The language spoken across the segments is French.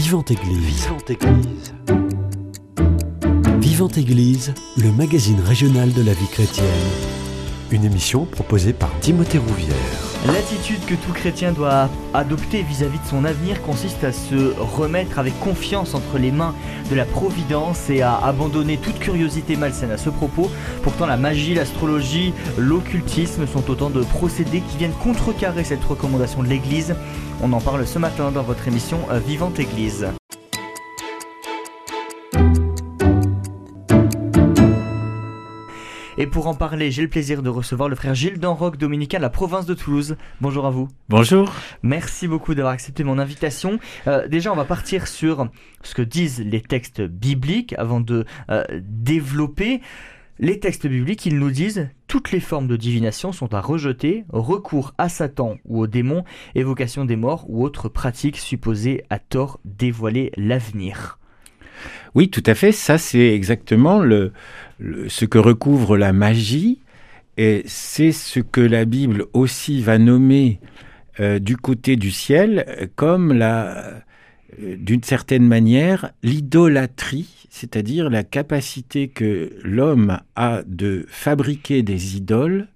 Vivante Église. Vivante Église. Vivante Église, le magazine régional de la vie chrétienne. Une émission proposée par Timothée Rouvière. L'attitude que tout chrétien doit adopter vis-à-vis de son avenir consiste à se remettre avec confiance entre les mains de la Providence et à abandonner toute curiosité malsaine à ce propos. Pourtant, la magie, l'astrologie, l'occultisme sont autant de procédés qui viennent contrecarrer cette recommandation de l'Église. On en parle ce matin dans votre émission Vivante Église. Et pour en parler, j'ai le plaisir de recevoir le frère Gilles Danroc, dominicain de la province de Toulouse. Bonjour à vous. Bonjour. Merci beaucoup d'avoir accepté mon invitation. Euh, déjà, on va partir sur ce que disent les textes bibliques avant de euh, développer. Les textes bibliques, ils nous disent toutes les formes de divination sont à rejeter, recours à Satan ou aux démons, évocation des morts ou autres pratiques supposées à tort dévoiler l'avenir. Oui, tout à fait. Ça, c'est exactement le, ce que recouvre la magie. Et c'est ce que la Bible aussi va nommer euh, du côté du ciel comme la, euh, d'une certaine manière, l'idolâtrie, c'est-à-dire la capacité que l'homme a de fabriquer des idoles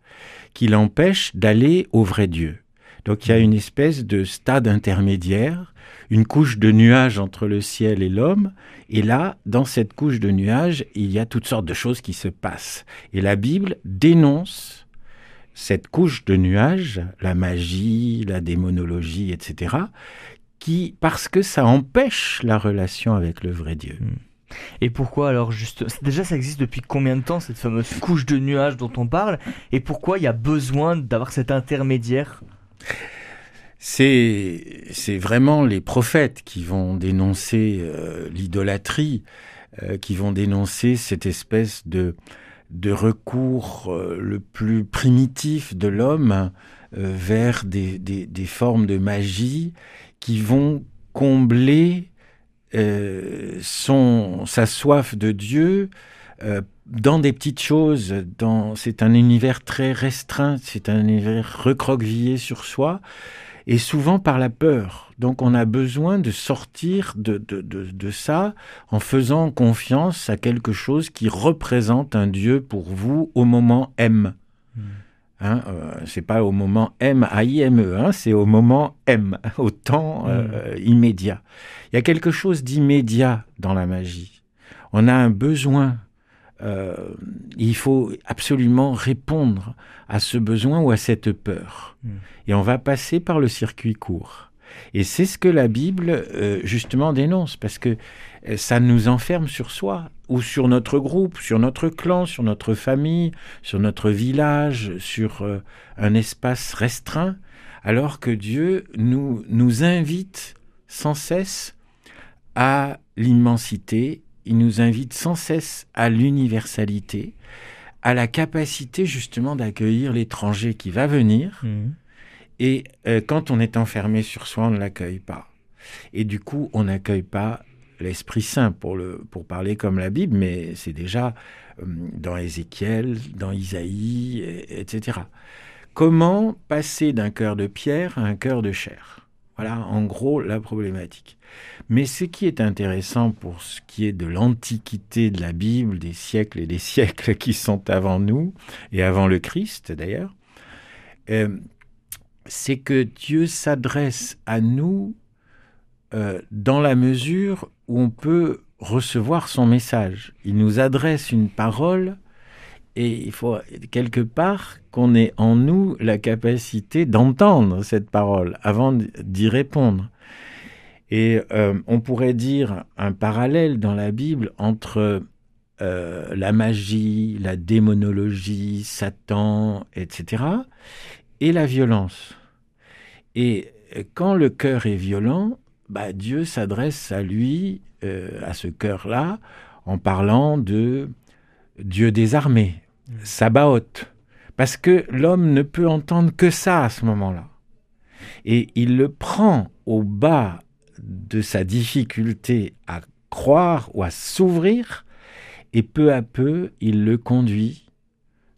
qui l'empêchent d'aller au vrai Dieu. Donc il y a une espèce de stade intermédiaire, une couche de nuages entre le ciel et l'homme, et là, dans cette couche de nuages, il y a toutes sortes de choses qui se passent. Et la Bible dénonce cette couche de nuages, la magie, la démonologie, etc., qui, parce que ça empêche la relation avec le vrai Dieu. Hmm. Et pourquoi alors juste déjà ça existe depuis combien de temps cette fameuse couche de nuages dont on parle? Et pourquoi il y a besoin d'avoir cet intermédiaire? C'est vraiment les prophètes qui vont dénoncer euh, l'idolâtrie, euh, qui vont dénoncer cette espèce de, recours euh, le plus primitif de l'homme vers des, formes de magie qui vont combler sa soif de Dieu dans des petites choses, c'est un univers très restreint, c'est un univers recroquevillé sur soi, et souvent par la peur. Donc on a besoin de sortir de, de, de, ça en faisant confiance à quelque chose qui représente un Dieu pour vous au moment M. Hmm. Hein, euh, c'est pas au moment M, A-I-M-E, hein, c'est au moment M, au temps euh, hmm. immédiat. Il y a quelque chose d'immédiat dans la magie. On a un besoin euh, il faut absolument répondre à ce besoin ou à cette peur. Hmm. Et on va passer par le circuit court. Et c'est ce que la Bible, euh, justement, dénonce, parce que euh, ça nous enferme sur soi, ou sur notre groupe, sur notre clan, sur notre famille, sur notre village, sur un espace restreint, alors que Dieu nous, nous invite sans cesse à l'immensité il nous invite sans cesse à l'universalité, à la capacité justement d'accueillir l'étranger qui va venir. Mhm. Et euh, quand on est enfermé sur soi, on ne l'accueille pas. Et du coup, on n'accueille pas l'Esprit Saint pour, le, pour parler comme la Bible, mais c'est déjà euh, dans Ézéchiel, dans Isaïe, etc. Comment passer d'un cœur de pierre à un cœur de chair? Voilà en gros la problématique. Mais ce qui est intéressant pour ce qui est de l'antiquité de la Bible, des siècles et des siècles qui sont avant nous, et avant le Christ d'ailleurs, euh, c'est que Dieu s'adresse à nous euh, dans la mesure où on peut recevoir son message. Il nous adresse une parole et il faut quelque part qu'on ait en nous la capacité d'entendre cette parole avant d'y répondre. Et euh, on pourrait dire un parallèle dans la Bible entre euh, la magie, la démonologie, Satan, etc., et la violence. Et quand le cœur est violent, bah, Dieu s'adresse à lui, euh, à ce cœur-là, en parlant de Dieu des armées, Sabaoth, parce que l'homme ne peut entendre que ça à ce moment-là. Et il le prend au bas de sa difficulté à croire ou à s'ouvrir, et peu à peu, il le conduit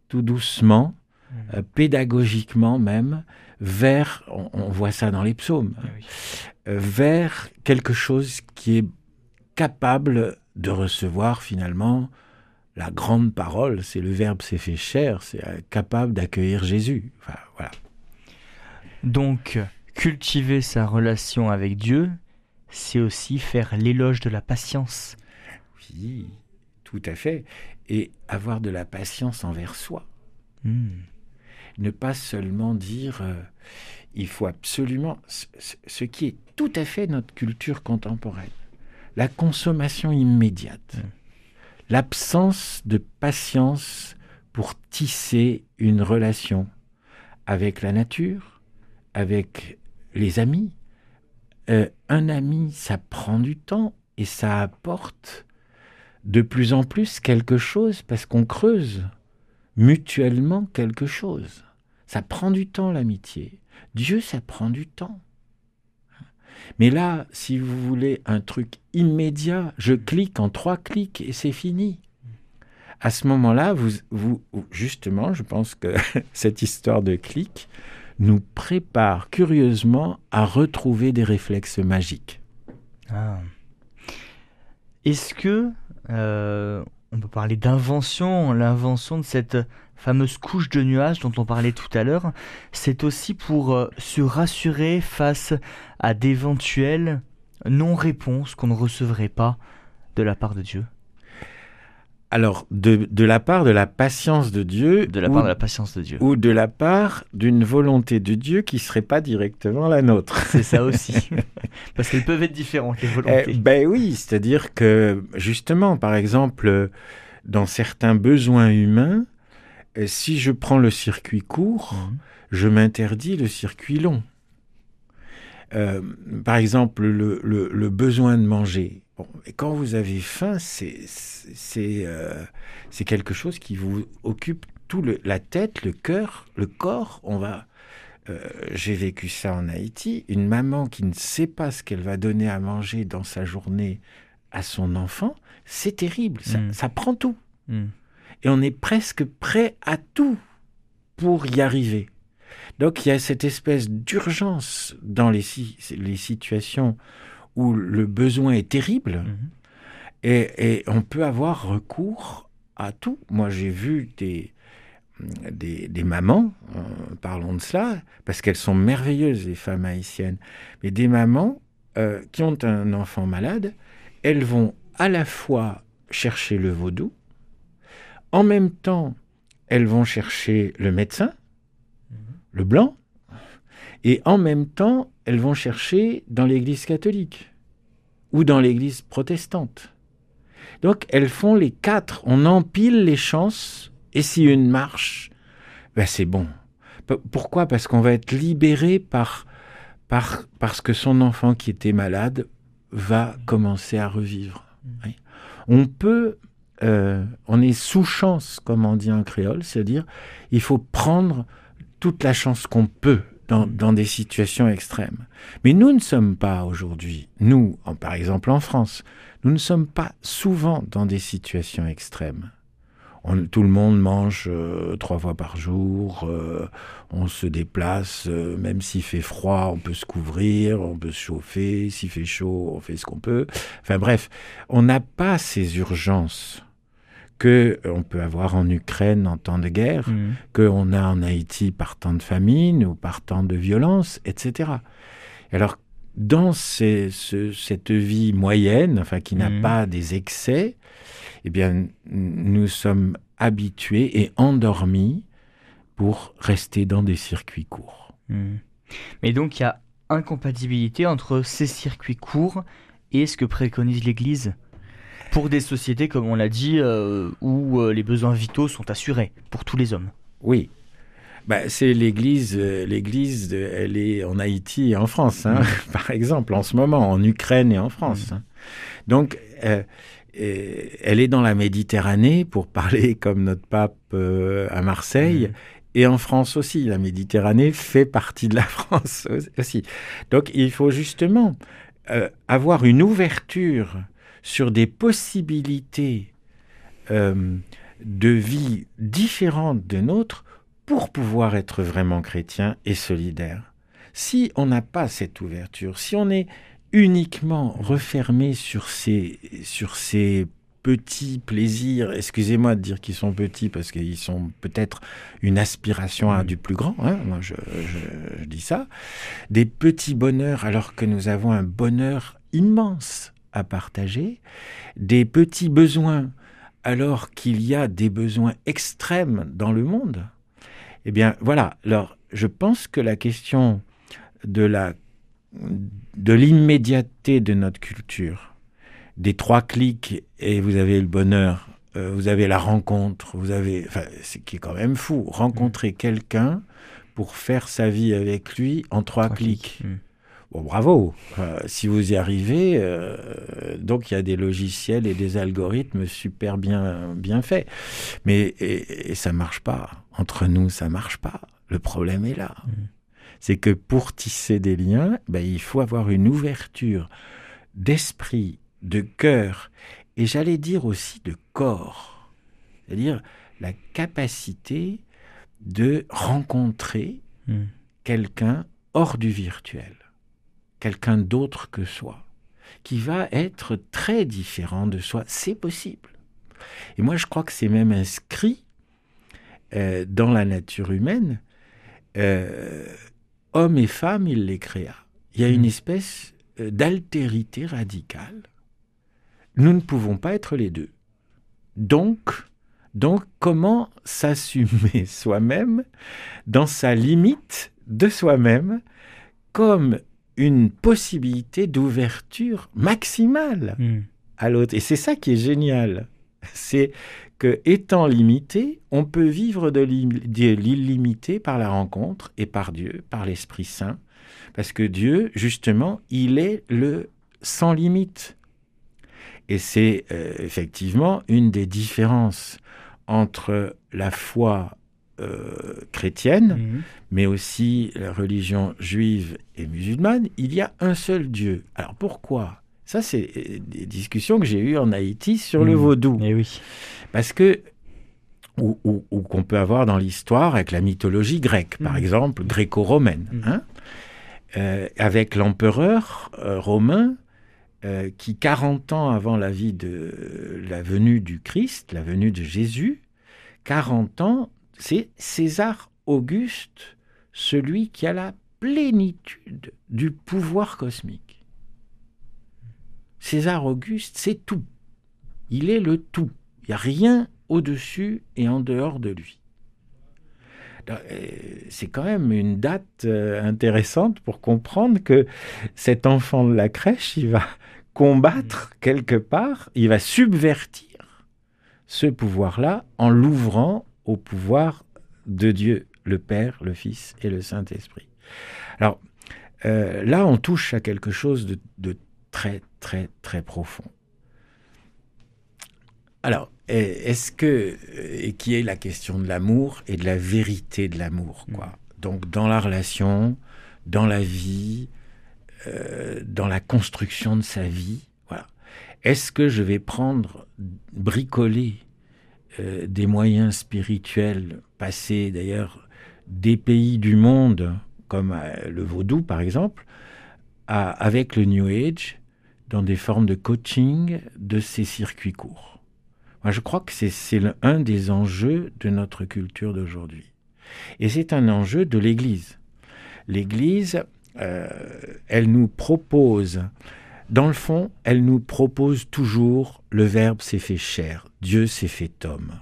tout doucement, mmh. euh, pédagogiquement même, vers, on, voit ça dans les psaumes, euh, vers quelque chose qui est capable de recevoir finalement la grande parole, c'est le Verbe s'est fait chair, c'est euh, capable d'accueillir Jésus. Enfin, voilà. Donc, cultiver sa relation avec Dieu, c'est aussi faire l'éloge de la patience. Oui, tout à fait. Et avoir de la patience envers soi. Hmm. Ne pas seulement dire euh, il faut absolument ce, qui est tout à fait notre culture contemporaine, la consommation immédiate, Mm. L'absence de patience pour tisser une relation avec la nature, avec les amis. Euh, un ami, ça prend du temps et ça apporte de plus en plus quelque chose parce qu'on creuse mutuellement quelque chose. Ça prend du temps l'amitié. Dieu, ça prend du temps. Mais là, si vous voulez un truc immédiat, je clique en trois clics et c'est fini. À ce moment-là, vous, vous, justement, je pense que cette histoire de clic nous prépare curieusement à retrouver des réflexes magiques. Ah. Est-ce que euh, on peut parler d'invention, l'invention de cette fameuse couche de nuages dont on parlait tout à l'heure, c'est aussi pour euh, se rassurer face à d'éventuelles non-réponses qu'on ne recevrait pas de la part de Dieu Alors, de, de la part de la patience de Dieu, De la ou, part de la patience de Dieu. ou de la part d'une volonté de Dieu qui ne serait pas directement la nôtre. C'est ça aussi. Parce qu'elles peuvent être différentes, les Eh, volontés. ben oui, c'est-à-dire que justement, par exemple, dans certains besoins humains, si je prends le circuit court, Mhm. je m'interdis le circuit long. Euh, par exemple, le, le- le besoin de manger. Bon, et quand vous avez faim, c'est euh, c'est quelque chose qui vous occupe tout le, la tête, le cœur, le corps. On va. euh, J'ai vécu ça en Haïti. Une maman qui ne sait pas ce qu'elle va donner à manger dans sa journée à son enfant, c'est terrible. Ça, Mm. ça prend tout Hmm. Et on est presque prêt à tout pour y arriver. Donc il y a cette espèce d'urgence dans les, si- les situations où le besoin est terrible Mhm. et, et on peut avoir recours à tout. Moi j'ai vu des, des, des mamans, euh, parlons de cela, parce qu'elles sont merveilleuses les femmes haïtiennes, mais des mamans euh, qui ont un enfant malade, elles vont à la fois chercher le vaudou, en même temps, elles vont chercher le médecin, le blanc, et en même temps, elles vont chercher dans l'église catholique ou dans l'église protestante. Donc, elles font les quatre. On empile les chances, et si une marche, ben c'est bon. P- Pourquoi? Parce qu'on va être libéré par, par, parce que son enfant qui était malade va commencer à revivre. Oui. On peut euh, on est sous chance, comme on dit en créole, c'est-à-dire il faut prendre toute la chance qu'on peut dans, dans, des situations extrêmes. Mais nous ne sommes pas aujourd'hui, nous, en, par exemple en France, nous ne sommes pas souvent dans des situations extrêmes. On, tout le monde mange euh, trois fois par jour, euh, on se déplace, euh, même s'il fait froid, on peut se couvrir, on peut se chauffer, s'il fait chaud, on fait ce qu'on peut. Enfin bref, on n'a pas ces urgences que on peut avoir en Ukraine en temps de guerre, Mhm. qu'on a en Haïti par temps de famine ou par temps de violence, etc. Alors, dans ces- ce- cette vie moyenne, enfin qui n'a Mhm. pas des excès, eh bien, nous sommes habitués et endormis pour rester dans des circuits courts. Mhm. Mais donc il y a incompatibilité entre ces circuits courts et ce que préconise l'Église pour des sociétés, comme on l'a dit, euh, où euh, les besoins vitaux sont assurés pour tous les hommes. Oui. Bah, c'est l'Église, euh, l'Église, elle est en Haïti et en France, hein, par exemple, en ce moment, en Ukraine et en France. hein. Donc, euh, euh, elle est dans la Méditerranée, pour parler comme notre pape euh, à Marseille, Mhm. et en France aussi. La Méditerranée fait partie de la France aussi. Donc, il faut justement euh, avoir une ouverture sur des possibilités de vie différentes de nôtres pour pouvoir être vraiment chrétien et solidaire. Si on n'a pas cette ouverture, si on est uniquement refermé sur ces, sur ces petits plaisirs, excusez-moi de dire qu'ils sont petits parce qu'ils sont peut-être une aspiration à du plus grand, hein, moi je, je, dis ça, des petits bonheurs alors que nous avons un bonheur immense à partager, des petits besoins alors qu'il y a des besoins extrêmes dans le monde. Eh bien voilà, alors je pense que la question de la de l'immédiateté de notre culture, des trois clics et vous avez le bonheur, euh, vous avez la rencontre, vous avez, enfin, ce qui est quand même fou, rencontrer mm. quelqu'un pour faire sa vie avec lui en trois, clics. Mm. Bon, bravo. Euh, si vous y arrivez, euh, donc il y a des logiciels et des algorithmes super bien, bien faits. Mais et, ça marche pas. Entre nous, ça marche pas. Le problème est là. Mm. C'est que pour tisser des liens, ben, il faut avoir une ouverture d'esprit de cœur et j'allais dire aussi de corps, c'est-à-dire la capacité de rencontrer hmm. quelqu'un hors du virtuel, quelqu'un d'autre que soi, qui va être très différent de soi. C'est possible. Et moi, je crois que c'est même inscrit euh, dans la nature humaine. Euh, hommes et femmes, il les créa. Il y a une hmm. espèce euh, d'altérité radicale nous ne pouvons pas être les deux. Donc, donc comment s'assumer soi-même dans sa limite de soi-même comme une possibilité d'ouverture maximale hmm. à l'autre? Et c'est ça qui est génial. C'est que étant limité, on peut vivre de l'illimité par la rencontre et par Dieu, par l'Esprit Saint. Parce que Dieu, justement, il est le sans limite. Et c'est euh, effectivement une des différences entre la foi euh, chrétienne, mhm. mais aussi la religion juive et musulmane. Il y a un seul Dieu. Alors pourquoi Ça, c'est euh, des discussions que j'ai eues en Haïti sur le mhm. vaudou. Et eh oui. Parce que ou, qu'on peut avoir dans l'histoire avec la mythologie grecque, par mhm. exemple, gréco-romaine, hein avec l'empereur romain euh, qui, 40 ans avant la vie de la venue du Christ, la venue de Jésus, 40 ans, c'est César Auguste, celui qui a la plénitude du pouvoir cosmique. César Auguste, c'est tout. Il est le tout. Il n'y a rien au-dessus et en dehors de lui. Euh, c'est quand même une date euh, intéressante pour comprendre que cet enfant de la crèche, il va combattre quelque part, il va subvertir ce pouvoir-là en l'ouvrant au pouvoir de Dieu, le Père, le Fils et le Saint-Esprit. Alors euh, là, on touche à quelque chose de, très, très, très profond. Alors, est-ce que, et qui est la question de l'amour et de la vérité de l'amour, quoi? Mm. Donc, dans la relation, dans la vie, euh, dans la construction de sa vie. Voilà. Est-ce que je vais prendre, bricoler euh, des moyens spirituels, passer d'ailleurs des pays du monde, comme euh, le vaudou par exemple, avec le New Age, dans des formes de coaching de ces circuits courts Moi, je crois que c'est un des enjeux de notre culture d'aujourd'hui. Et c'est un enjeu de l'Église. L'Église euh, elle nous propose, dans le fond, elle nous propose toujours le Verbe s'est fait chair, Dieu s'est fait homme.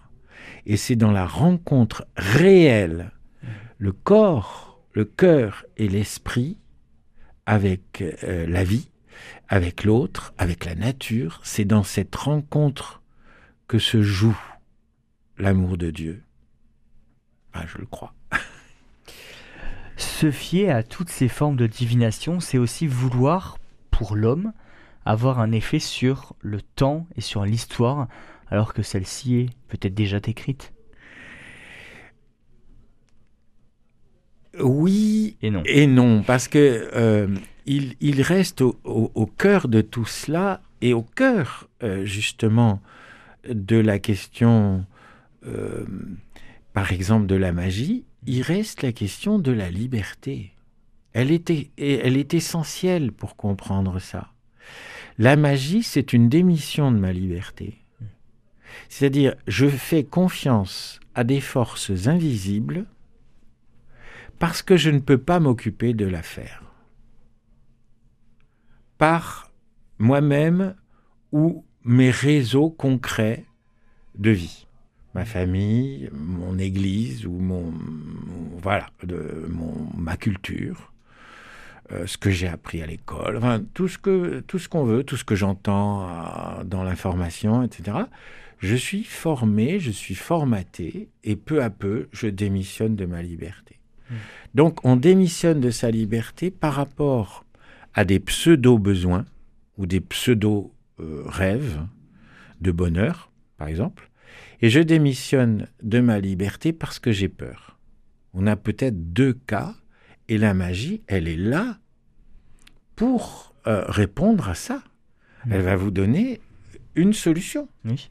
Et c'est dans la rencontre réelle, le corps, le cœur et l'esprit avec euh, la vie, avec l'autre, avec la nature, c'est dans cette rencontre que se joue l'amour de Dieu. Ah, je le crois. Se fier à toutes ces formes de divination, c'est aussi vouloir, pour l'homme, avoir un effet sur le temps et sur l'histoire, alors que celle-ci est peut-être déjà écrite. Oui et non. Et non, parce que euh, il, reste au, cœur de tout cela et au cœur euh, justement de la question, euh, par exemple, de la magie, il reste la question de la liberté. Elle elle est essentielle pour comprendre ça. La magie, c'est une démission de ma liberté. C'est-à-dire, je fais confiance à des forces invisibles parce que je ne peux pas m'occuper de l'affaire. Par moi-même ou mes réseaux concrets de vie. Ma famille, mon église ou mon, voilà, de, mon, ma culture, euh, ce que j'ai appris à l'école, enfin, tout ce que tout ce qu'on veut, tout ce que j'entends euh, dans l'information, etc. Je suis formé, je suis formaté, et peu à peu, je démissionne de ma liberté. Mmh. Donc, on démissionne de sa liberté par rapport à des pseudo-besoins ou des pseudo-rêves de bonheur, par exemple, et je démissionne de ma liberté parce que j'ai peur. On a peut-être deux cas, et la magie, elle est là pour euh, répondre à ça. Mmh. Elle va vous donner une solution. Oui.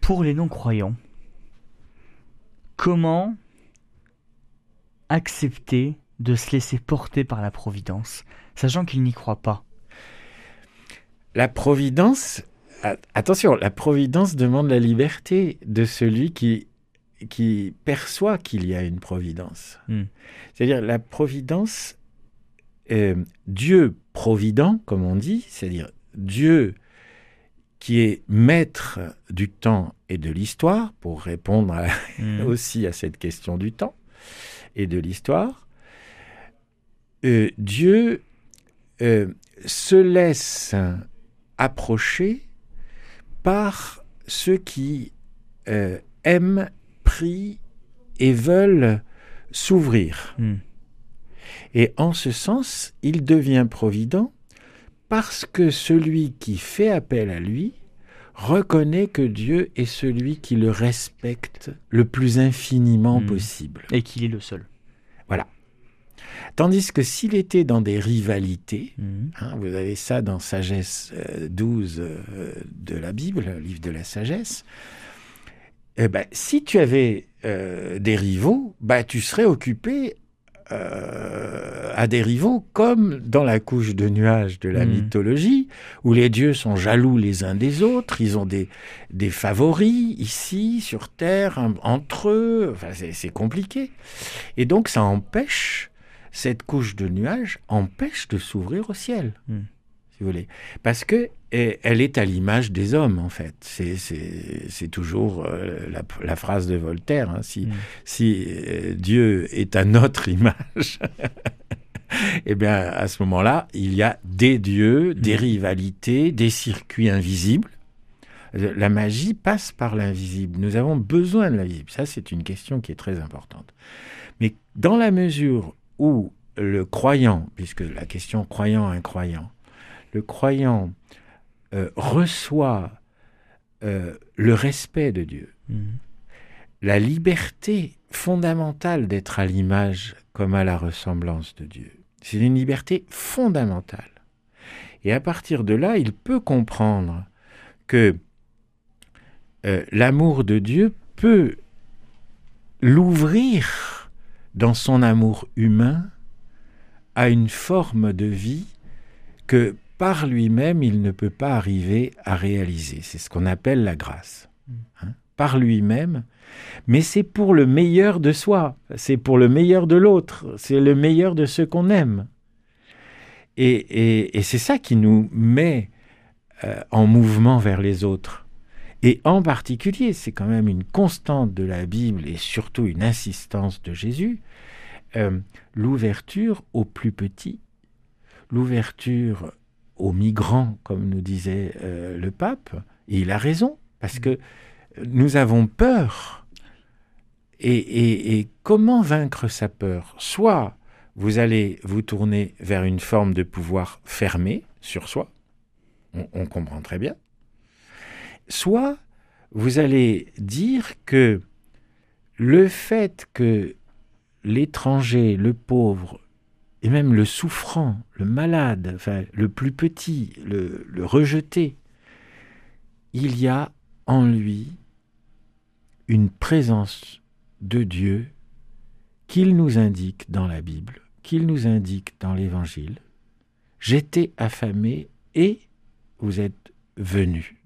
Pour les non-croyants, comment accepter de se laisser porter par la Providence, sachant qu'ils n'y croient pas La Providence, attention, la Providence demande la liberté de celui qui, qui perçoit qu'il y a une Providence. Hmm. C'est-à-dire la Providence, euh, Dieu provident, comme on dit, c'est-à-dire Dieu qui est maître du temps et de l'histoire, pour répondre hmm. aussi à cette question du temps et de l'histoire, euh, Dieu euh, se laisse approcher par ceux qui euh, aiment, prient et veulent s'ouvrir. Hmm. Et en ce sens, il devient provident parce que celui qui fait appel à lui reconnaît que Dieu est celui qui le respecte le plus infiniment hmm. possible. Et qu'il est le seul. Voilà. Tandis que s'il était dans des rivalités, hmm. hein, vous avez ça dans Sagesse 12 euh, euh, de la Bible, le livre de la sagesse, eh ben, si tu avais euh, des rivaux, bah, tu serais occupé euh, à des rivaux, comme dans la couche de nuages de la hmm. mythologie, où les dieux sont jaloux les uns des autres, ils ont des, des favoris ici, sur Terre, entre eux, enfin, c'est compliqué. Et donc ça empêche, cette couche de nuages empêche de s'ouvrir au ciel. Hmm vous voulez. Parce que elle est à l'image des hommes, en fait. C'est toujours euh, la, phrase de Voltaire. Hein. Si, mm. si euh, Dieu est à notre image, eh bien, à ce moment-là, il y a des dieux, des mm. rivalités, des circuits invisibles. La magie passe par l'invisible. Nous avons besoin de l'invisible. Ça, c'est une question qui est très importante. Mais dans la mesure où le croyant, puisque la question croyant-incroyant, le croyant euh, reçoit euh, le respect de Dieu, mhm. la liberté fondamentale d'être à l'image comme à la ressemblance de Dieu. C'est une liberté fondamentale. Et à partir de là, il peut comprendre que euh, l'amour de Dieu peut l'ouvrir dans son amour humain à une forme de vie que par lui-même, il ne peut pas arriver à réaliser. C'est ce qu'on appelle la grâce. Hein. par lui-même, mais c'est pour le meilleur de soi, c'est pour le meilleur de l'autre, c'est le meilleur de ceux qu'on aime. Et, c'est ça qui nous met euh, en mouvement vers les autres. Et en particulier, c'est quand même une constante de la Bible et surtout une insistance de Jésus, euh, l'ouverture aux plus petits, l'ouverture aux migrants, comme nous disait euh, le pape, et il a raison, parce que nous avons peur. Et, comment vaincre sa peur? Soit vous allez vous tourner vers une forme de pouvoir fermé sur soi, on, on comprend très bien, soit vous allez dire que le fait que l'étranger, le pauvre, et même le souffrant, le malade, le plus petit, le, rejeté, il y a en lui une présence de Dieu qu'il nous indique dans la Bible, qu'il nous indique dans l'Évangile. J'étais affamé et vous êtes venu.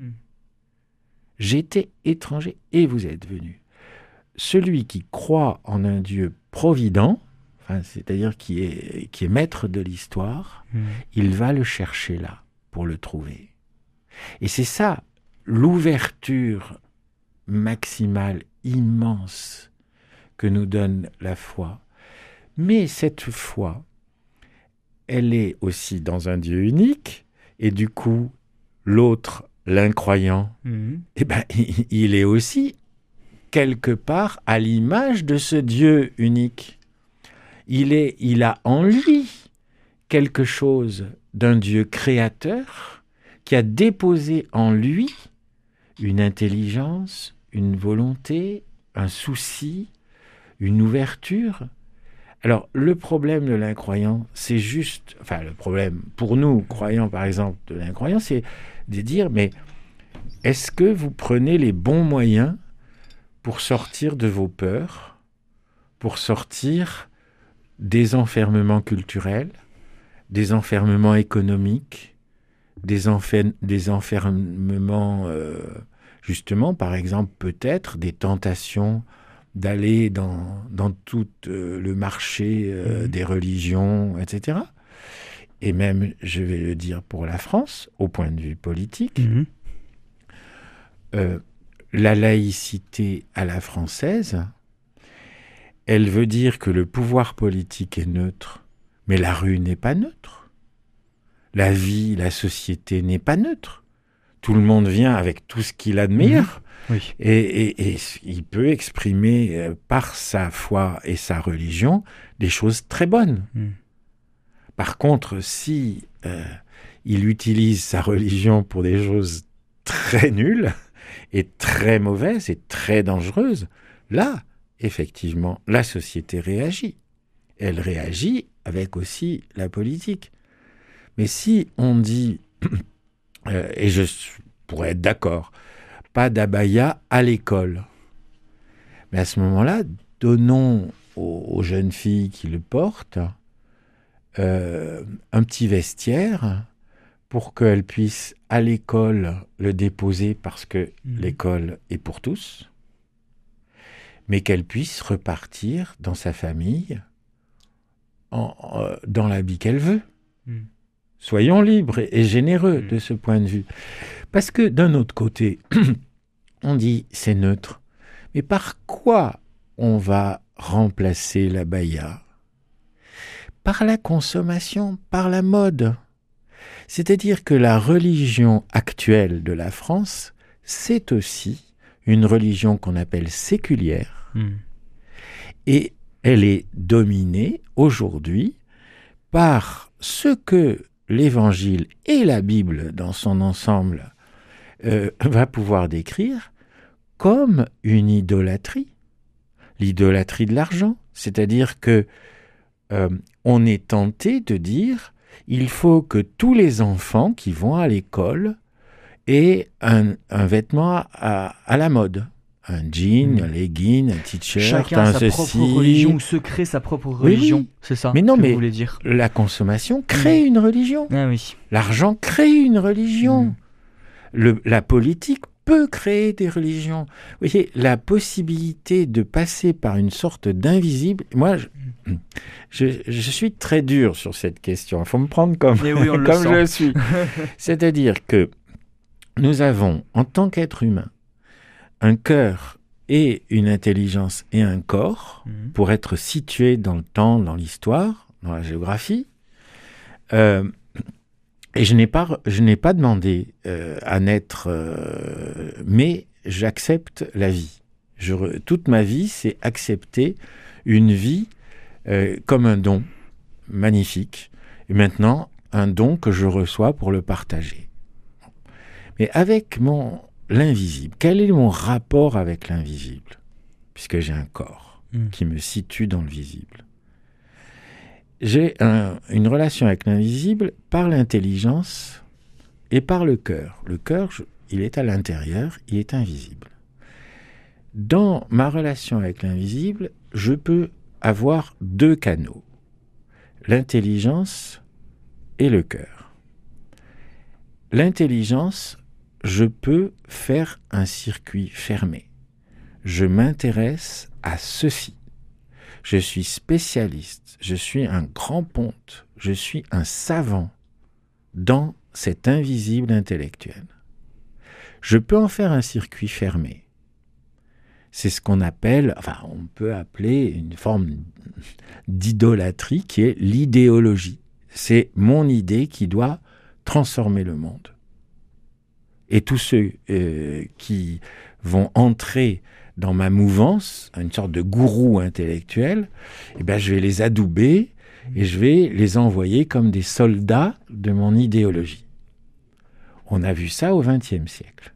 J'étais étranger et vous êtes venu. Celui qui croit en un Dieu provident, enfin, c'est-à-dire qui est, qui est maître de l'histoire, Mm. il va le chercher là pour le trouver. Et c'est ça, l'ouverture maximale, immense, que nous donne la foi. Mais cette foi, elle est aussi dans un Dieu unique, et du coup, l'autre, l'incroyant, Mm. eh ben, il est aussi quelque part à l'image de ce Dieu unique. Il, est, il a en lui quelque chose d'un Dieu créateur qui a déposé en lui une intelligence, une volonté, un souci, une ouverture. Alors, le problème de l'incroyant, c'est juste, enfin, le problème pour nous, croyants par exemple, de l'incroyant, c'est de dire, mais est-ce que vous prenez les bons moyens pour sortir de vos peurs, pour sortir des enfermements culturels, des enfermements économiques, des, enfer- des enfermements, euh, justement, par exemple, peut-être des tentations d'aller dans, dans tout euh, le marché euh, Mhm. des religions, etc. Et même, je vais le dire pour la France, au point de vue politique, Mhm. euh, la laïcité à la française, elle veut dire que le pouvoir politique est neutre, mais la rue n'est pas neutre. La vie, la société n'est pas neutre. Tout le monde vient avec tout ce qu'il a de meilleur. Oui. Et, et- et il peut exprimer euh, par sa foi et sa religion des choses très bonnes. Mm. Par contre, si euh, il utilise sa religion pour des choses très nulles et très mauvaises et très dangereuses, là, effectivement, la société réagit. Elle réagit avec aussi la politique. Mais si on dit, euh, et je pourrais être d'accord, pas d'abaya à l'école, mais à ce moment-là, donnons aux jeunes filles qui le portent euh, un petit vestiaire pour qu'elles puissent à l'école le déposer parce que Mhm. l'école est pour tous, mais qu'elles puissent repartir dans sa famille en- dans l'habit qu'elle veut. Mm. Soyons libres et, et généreux Mm. de ce point de vue. Parce que d'un autre côté, on dit c'est neutre. Mais par quoi on va remplacer la baya Par la consommation, par la mode. C'est-à-dire que la religion actuelle de la France, c'est aussi une religion qu'on appelle séculière, Mm. et elle est dominée aujourd'hui par ce que l'Évangile et la Bible dans son ensemble euh, va pouvoir décrire comme une idolâtrie, l'idolâtrie de l'argent, c'est-à-dire que euh, on est tenté de dire il faut que tous les enfants qui vont à l'école aient un, un vêtement à, à la mode. Un jean, Mm. un legging, un t-shirt, Chacun un sa ceci. propre religion ou se crée sa propre religion. oui. C'est ça Mais non, que mais- vous voulez dire. La consommation crée Mm. une religion. Ah oui. L'argent crée une religion. Mm. Le- la politique peut créer des religions. Vous voyez, la possibilité de passer par une sorte d'invisible. Moi, je, je- je suis très dur sur cette question. Il faut me prendre comme, Eh oui, comme je suis. C'est-à-dire que nous avons, en tant qu'être humain, un cœur et une intelligence et un corps Mm. pour être situé dans le temps, dans l'histoire, dans la géographie. Euh, et je n'ai pas, je n'ai pas demandé euh, à naître, euh, mais j'accepte la vie. Je toute ma vie, c'est accepter une vie euh, comme un don magnifique. Et maintenant, un don que je reçois pour le partager. Mais avec mon l'invisible, quel est mon rapport avec l'invisible? Puisque j'ai un corps Mm. qui me situe dans le visible. J'ai un- une relation avec l'invisible par l'intelligence et par le cœur. Le cœur, il est à l'intérieur, il est invisible. Dans ma relation avec l'invisible, je peux avoir deux canaux, l'intelligence et le cœur. L'intelligence, je peux faire un circuit fermé. Je m'intéresse à ceci. Je suis spécialiste, je suis un grand ponte, je suis un savant dans cet invisible intellectuel. Je peux en faire un circuit fermé. C'est ce qu'on appelle, enfin on peut appeler une forme d'idolâtrie qui est l'idéologie. C'est mon idée qui doit transformer le monde. Et tous ceux euh, qui vont entrer dans ma mouvance, une sorte de gourou intellectuel, eh ben, je vais les adouber et je vais les envoyer comme des soldats de mon idéologie. On a vu ça au XXe siècle.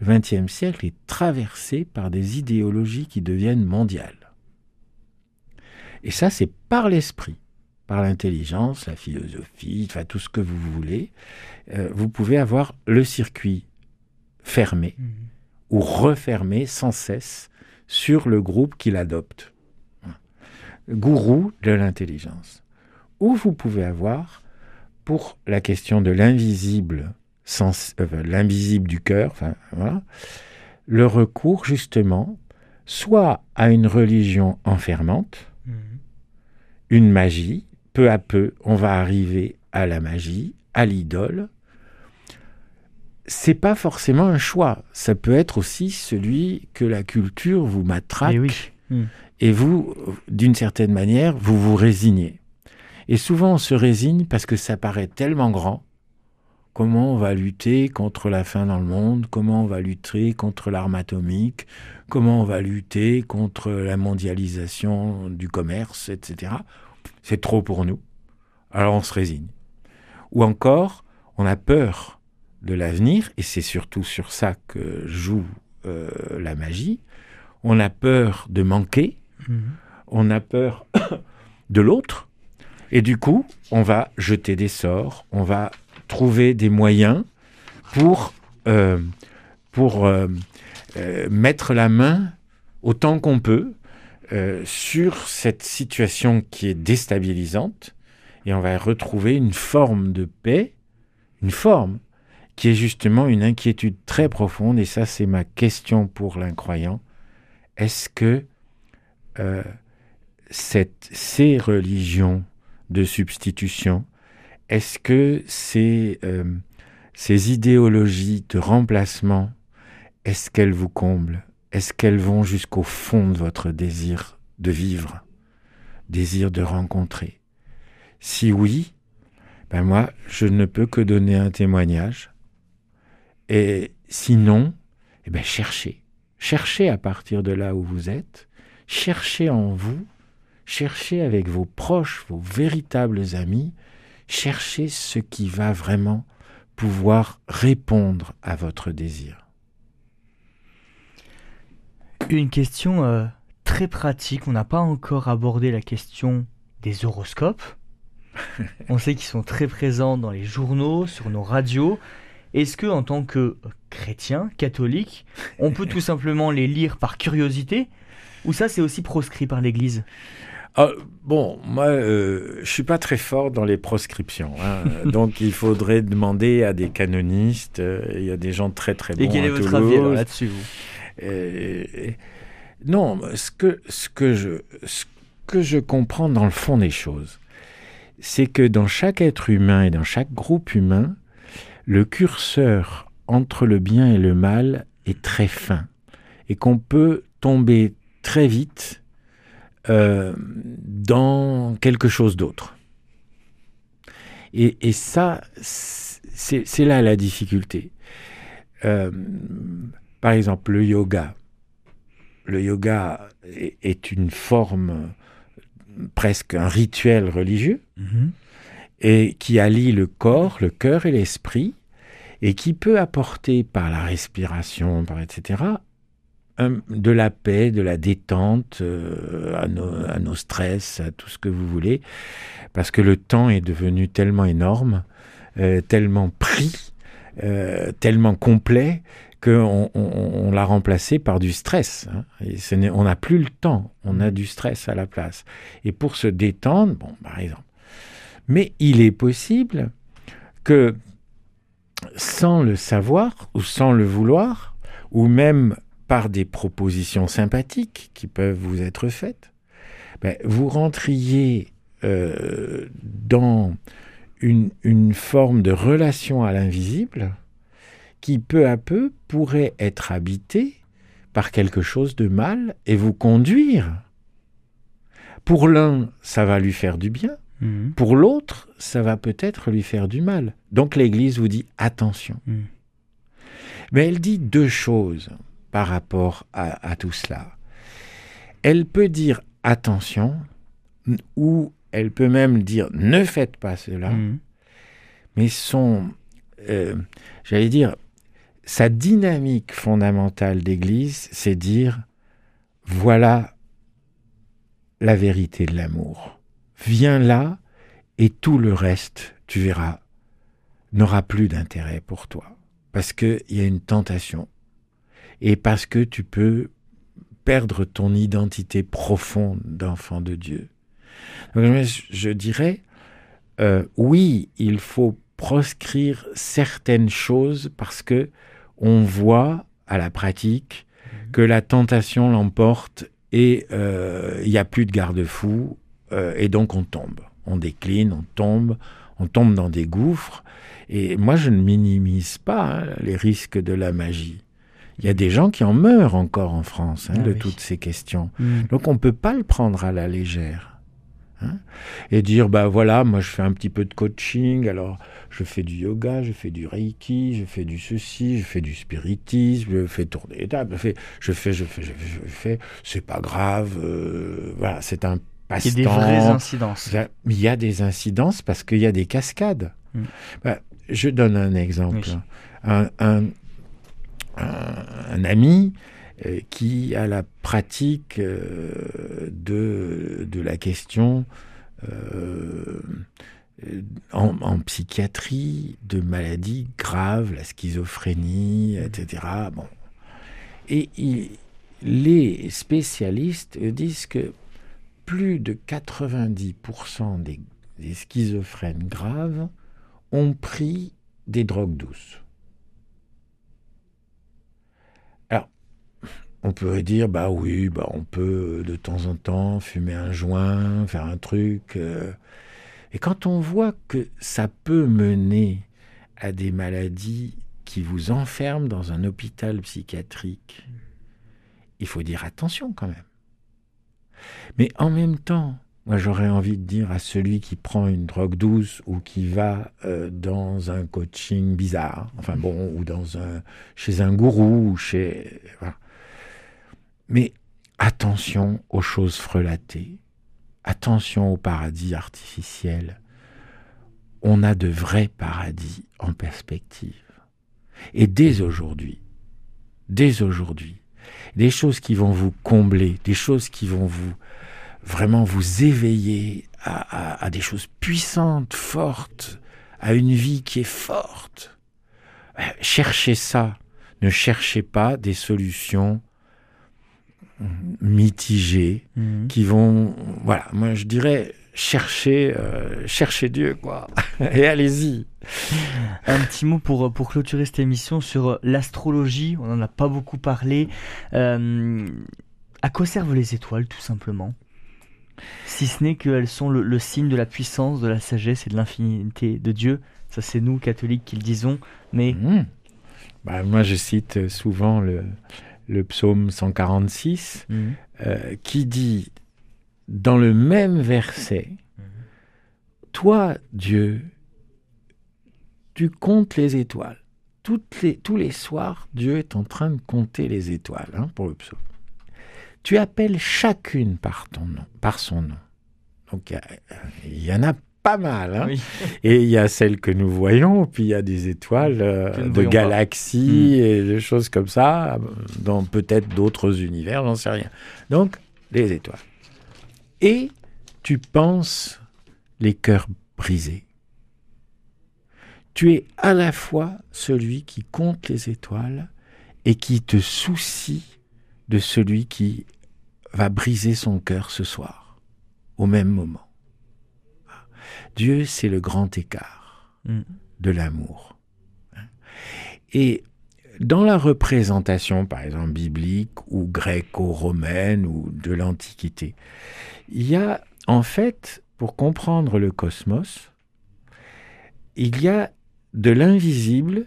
Le XXe siècle est traversé par des idéologies qui deviennent mondiales. Et ça, c'est par l'esprit, par l'intelligence, la philosophie, enfin tout ce que vous voulez. Euh, vous pouvez avoir le circuit fermé mmh. Ou refermé sans cesse sur le groupe qui l'adopte. Gourou de l'intelligence. Ou vous pouvez avoir, pour la question de l'invisible, euh, l'invisible du cœur, enfin, voilà, le recours justement soit à une religion enfermante, mmh. une magie, peu à peu on va arriver à la magie, à l'idole. C'est pas forcément un choix, ça peut être aussi celui que la culture vous matraque et, mmh. et vous, d'une certaine manière, vous vous résignez. Et souvent on se résigne parce que ça paraît tellement grand Comment on va lutter contre la faim dans le monde? Comment on va lutter contre l'arme atomique? Comment on va lutter contre la mondialisation du commerce, etc. C'est trop pour nous. Alors on se résigne. Ou encore, on a peur de l'avenir, et c'est surtout sur ça que joue euh, la magie. On a peur de manquer, mhm. on a peur de l'autre, et du coup, on va jeter des sorts, on va trouver des moyens pour, euh, pour euh, mettre la main autant qu'on peut sur cette situation qui est déstabilisante et on va retrouver une forme de paix, une forme qui est justement une inquiétude très profonde et ça c'est ma question pour l'incroyant. Est-ce que cette, ces religions de substitution est-ce que ces, euh, ces idéologies de remplacement, est-ce qu'elles vous comblent? Est-ce qu'elles vont jusqu'au fond de votre désir de vivre, désir de rencontrer? Si oui, ben moi, je ne peux que donner un témoignage. Et sinon, eh ben cherchez. Cherchez à partir de là où vous êtes. Cherchez en vous. Cherchez avec vos proches, vos véritables amis cherchez ce qui va vraiment pouvoir répondre à votre désir. Une question euh, très pratique, on n'a pas encore abordé la question des horoscopes. on sait qu'ils sont très présents dans les journaux, sur nos radios. Est-ce que en tant que chrétien, catholique, on peut tout simplement les lire par curiosité ou ça c'est aussi proscrit par l'Église? Ah, bon, moi, euh, je suis pas très fort dans les proscriptions, hein. donc il faudrait demander à des canonistes. Euh, il y a des gens très très bons. Et quel est votre avis là-dessus Non, ce que ce que je ce que je comprends dans le fond des choses, c'est que dans chaque être humain et dans chaque groupe humain, le curseur entre le bien et le mal est très fin et qu'on peut tomber très vite euh, dans quelque chose d'autre. Et, ça, c'est là la difficulté. Euh, par exemple, le yoga. Le yoga est, une forme, presque un rituel religieux, mm-hmm. et qui allie le corps, le cœur et l'esprit, et qui peut apporter par la respiration, par etc., de la paix, de la détente euh, à, nos, stress, à tout ce que vous voulez, parce que le temps est devenu tellement énorme, euh, tellement pris, euh, tellement complet qu'on on, l'a remplacé par du stress. Hein. Et on n'a plus le temps, on a du stress à la place. Et pour se détendre, bon, par exemple. Mais il est possible que sans le savoir ou sans le vouloir, ou même par des propositions sympathiques qui peuvent vous être faites, ben, vous rentriez euh, dans une, une, forme de relation à l'invisible qui peu à peu pourrait être habitée par quelque chose de mal et vous conduire. Pour l'un, ça va lui faire du bien, mhm. pour l'autre, ça va peut-être lui faire du mal. Donc l'Église vous dit attention. Mhm. Mais elle dit deux choses par rapport à, tout cela. Elle peut dire attention, ou elle peut même dire ne faites pas cela, mhm. mais son, euh, j'allais dire, sa dynamique fondamentale d'Église, c'est dire voilà la vérité de l'amour. Viens là et tout le reste, tu verras, n'aura plus d'intérêt pour toi. Parce qu'il y a une tentation. Et parce que tu peux perdre ton identité profonde d'enfant de Dieu. je dirais, euh, oui, il faut proscrire certaines choses parce que on voit à la pratique mhm. que la tentation l'emporte et euh, il n'y a plus de garde-fou euh, et donc on tombe. On décline, on tombe, on tombe dans des gouffres. Et moi, je ne minimise pas hein, les risques de la magie. Il y a des gens qui en meurent encore en France hein, ah de toutes ces questions. Mm. Donc on ne peut pas le prendre à la légère. Hein, et dire, bah voilà, moi je fais un petit peu de coaching, alors je fais du yoga, je fais du reiki, je fais du ceci, je fais du spiritisme, je fais tourner les tables, je fais, je fais, je fais, je fais, c'est pas grave, euh, voilà, c'est un passe-temps. Il y a des vraies incidences. Il y a des incidences parce qu'il y a des cascades. Mm. Bah, je donne un exemple. Un, un, un, ami euh, qui a la pratique euh, de, de la question euh, en, psychiatrie de maladies graves, la schizophrénie, etc. Bon. Et les spécialistes disent que plus de 90% des, schizophrènes graves ont pris des drogues douces. on pourrait dire bah oui, bah on peut de temps en temps fumer un joint, faire un truc. Euh. Et quand on voit que ça peut mener à des maladies qui vous enferment dans un hôpital psychiatrique, il faut dire attention quand même. Mais en même temps, moi j'aurais envie de dire à celui qui prend une drogue douce ou qui va euh, dans un coaching bizarre, enfin bon, ou dans un chez un gourou, ou chez mais attention aux choses frelatées, attention au paradis artificiel. On a de vrais paradis en perspective. Et dès aujourd'hui, dès aujourd'hui, des choses qui vont vous combler, des choses qui vont vous vraiment vous éveiller à, à des choses puissantes, fortes, à une vie qui est forte. Euh, cherchez ça. Ne cherchez pas des solutions mitigés, mhm. qui vont, voilà, moi je dirais chercher, euh, chercher Dieu, quoi. Et allez-y. Un petit mot pour, pour clôturer cette émission sur l'astrologie. On n'en a pas beaucoup parlé. Euh, à quoi servent les étoiles, tout simplement? Si ce n'est qu'elles sont le, signe de la puissance, de la sagesse et de l'infinité de Dieu. Ça, c'est nous, catholiques, qui le disons. Mais. Mmh. Bah, moi, je cite souvent le, le psaume 146, mhm. euh, qui dit dans le même verset, mhm. Toi, Dieu, tu comptes les étoiles. Toutes les, tous les soirs, Dieu est en train de compter les étoiles hein, pour le psaume. Tu appelles chacune par, ton nom, par son nom. Donc il y, en a pas mal. Hein. Et il y a celles que nous voyons, puis il y a des étoiles euh, de galaxies hmm. et des choses comme ça, dans peut-être d'autres univers, j'en sais rien. Donc, les étoiles. Et tu penses les cœurs brisés. tu es à la fois celui qui compte les étoiles et qui te soucie de celui qui va briser son cœur ce soir, au même moment. Dieu, c'est le grand écart mm. de l'amour. Et dans la représentation, par exemple, biblique ou gréco-romaine ou de l'Antiquité, il y a en fait, pour comprendre le cosmos, il y a de l'invisible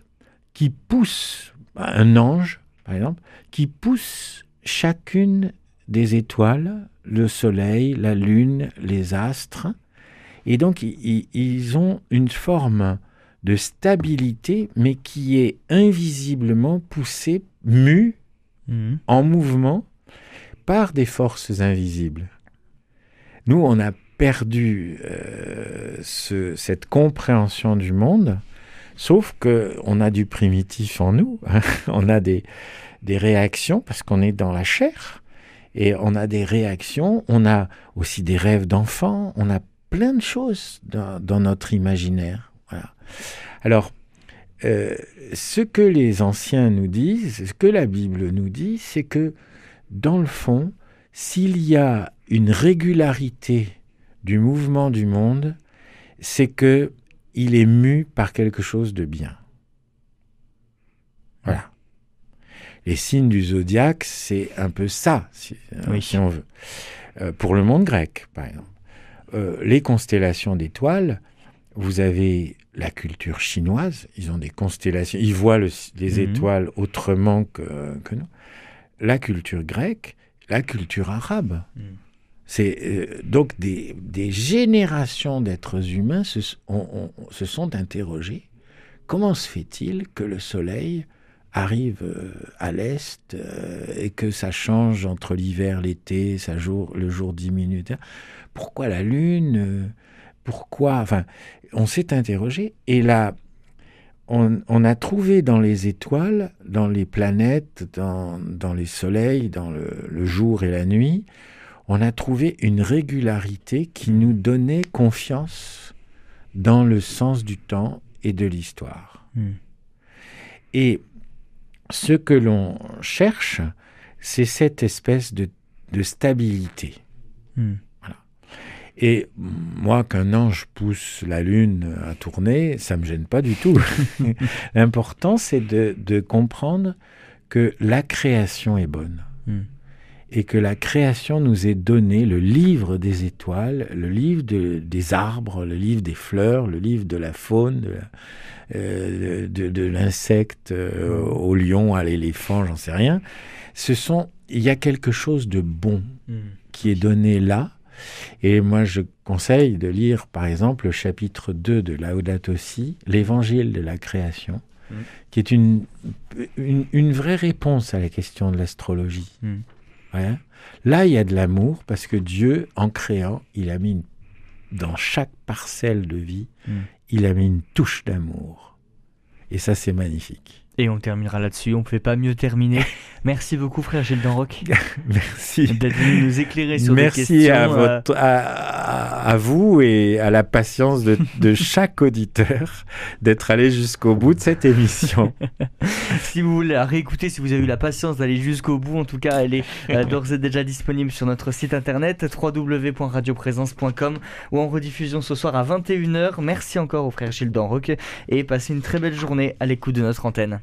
qui pousse, un ange par exemple, qui pousse chacune des étoiles, le soleil, la lune, les astres, et donc ils ont une forme de stabilité, mais qui est invisiblement poussée, mue, mhm. en mouvement, par des forces invisibles. Nous, on a perdu euh, cette compréhension du monde, sauf qu'on a du primitif en nous, hein. on a des, des réactions parce qu'on est dans la chair, et on a des réactions, on a aussi des rêves d'enfants, on a plein de choses dans notre imaginaire. Alors, euh, ce que les anciens nous disent, ce que la Bible nous dit, c'est que, dans le fond, s'il y a une régularité du mouvement du monde, c'est que il est mu par quelque chose de bien. Voilà. Les signes du zodiaque, c'est un peu ça, si, euh, on veut. Euh, pour le monde grec, par exemple. les constellations d'étoiles, vous avez la culture chinoise, ils ont des constellations, ils voient les mhm. étoiles autrement que, nous. La culture grecque, la culture arabe. Mhm. C'est euh, donc des, générations d'êtres humains se, se, sont interrogés. Comment se fait-il que le Soleil arrive euh, à l'est euh, et que ça change entre l'hiver, l'été, ça jour, le jour diminue Pourquoi la Lune Pourquoi Enfin, on s'est interrogé et là, on, a trouvé dans les étoiles, dans les planètes, dans, les soleils, dans le, jour et la nuit, on a trouvé une régularité qui nous donnait confiance dans le sens du temps et de l'histoire. Hmm. Et ce que l'on cherche, c'est cette espèce de, stabilité. Hmm. Et moi, qu'un ange pousse la lune à tourner, ça me gêne pas du tout. L'important, c'est de, comprendre que la création est bonne. Hmm. Et que la création nous est donnée, le livre des étoiles, le livre des arbres, le livre des fleurs, le livre de la faune, de, euh, l'insecte euh, au lion, à l'éléphant, j'en sais rien. Ce sont, il y a quelque chose de bon hmm. qui est donné là, et moi, je conseille de lire, par exemple, le chapitre 2 de Laudato Si, l'évangile de la création, mm. qui est une, une, vraie réponse à la question de l'astrologie. Mm. Là, il y a de l'amour parce que Dieu, en créant, il a mis dans chaque parcelle de vie, mm. il a mis une touche d'amour. Et ça, c'est magnifique. Et on terminera là-dessus, on ne pouvait pas mieux terminer. Merci beaucoup frère Gilles Danroc. Merci. D'être venu nous éclairer sur Merci des questions. Merci à, euh, à, à, vous et à la patience de, de chaque auditeur d'être allé jusqu'au bout de cette émission. si vous voulez la réécouter, si vous avez eu la patience d'aller jusqu'au bout, en tout cas, elle est euh, d'ores et déjà disponible sur notre site internet www.radioprésence.com ou en rediffusion ce soir à 21h. Merci encore au frère Gilles Danroc et passez une très belle journée à l'écoute de notre antenne.